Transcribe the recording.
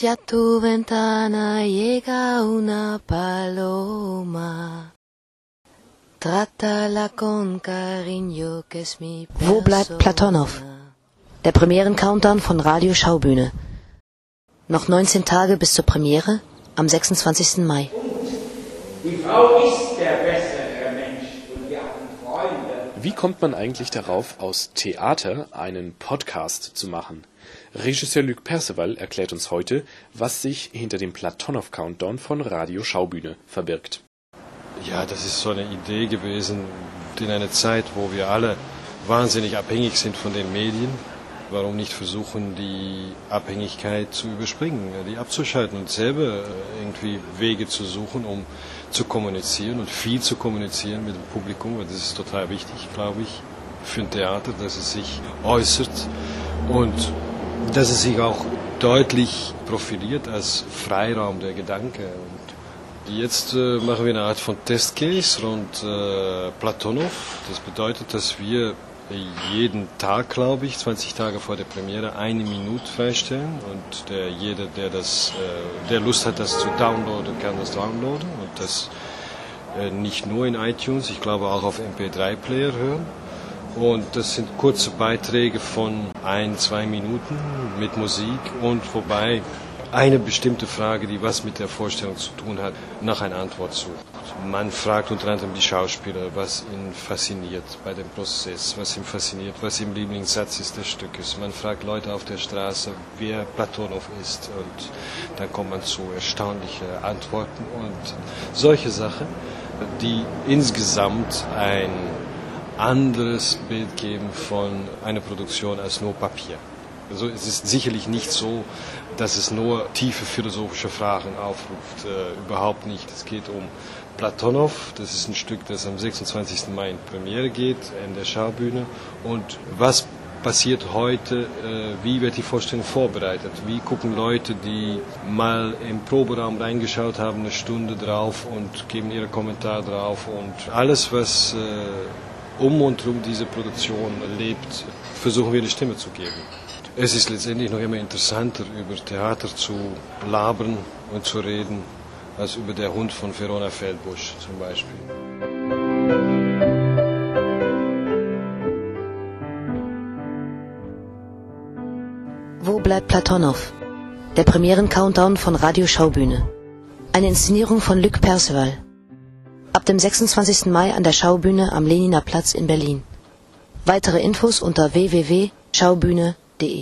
Hacia tu ventana llega una paloma. Trátala con cariño, que es mi Wo bleibt Platonow? Der Premieren-Countdown von Radio Schaubühne. Noch 19 Tage bis zur Premiere am 26. Mai. Die Frau ist der bessere Mensch und wir hatten Freunde. Wie kommt man eigentlich darauf, aus Theater einen Podcast zu machen? Regisseur Luc Perceval erklärt uns heute, was sich hinter dem Platonow Countdown von Radio Schaubühne verbirgt. Ja, das ist so eine Idee gewesen in einer Zeit, wo wir alle wahnsinnig abhängig sind von den Medien. Warum nicht versuchen, die Abhängigkeit zu überspringen, die abzuschalten und selber irgendwie Wege zu suchen, um zu kommunizieren und viel zu kommunizieren mit dem Publikum. Das ist total wichtig, glaube ich, für ein Theater, dass es sich äußert und dass es sich auch deutlich profiliert als Freiraum der Gedanke. Und jetzt äh, machen wir eine Art von Testcase rund äh, Platonow. Das bedeutet, dass wir jeden Tag, glaube ich, 20 Tage vor der Premiere, eine Minute freistellen. Und der, jeder, der, das, äh, der Lust hat, das zu downloaden, kann das downloaden. Und das äh, nicht nur in iTunes, ich glaube auch auf MP3-Player hören. Und das sind kurze Beiträge von ein, zwei Minuten mit Musik. Und wobei eine bestimmte Frage, die was mit der Vorstellung zu tun hat, nach einer Antwort sucht. Man fragt unter anderem die Schauspieler, was ihn fasziniert bei dem Prozess, was ihn fasziniert, was im Lieblingssatz ist des Stückes. Man fragt Leute auf der Straße, wer Platonow ist und dann kommt man zu erstaunlichen Antworten und solche Sachen, die insgesamt ein anderes Bild geben von einer Produktion als nur Papier. Also es ist sicherlich nicht so, dass es nur tiefe philosophische Fragen aufruft. Äh, überhaupt nicht. Es geht um Platonow. Das ist ein Stück, das am 26. Mai in Premiere geht, in der Schaubühne. Und was passiert heute? Äh, wie wird die Vorstellung vorbereitet? Wie gucken Leute, die mal im Proberaum reingeschaut haben, eine Stunde drauf und geben ihre Kommentare drauf? Und alles, was äh, um und um diese Produktion lebt, versuchen wir eine Stimme zu geben. Es ist letztendlich noch immer interessanter, über Theater zu labern und zu reden, als über der Hund von Verona Feldbusch zum Beispiel. Wo bleibt Platonow? Der Premieren-Countdown von Radio Schaubühne. Eine Inszenierung von Luc Perceval. Ab dem 26. Mai an der Schaubühne am Leniner Platz in Berlin. Weitere Infos unter www.schaubühne.de tị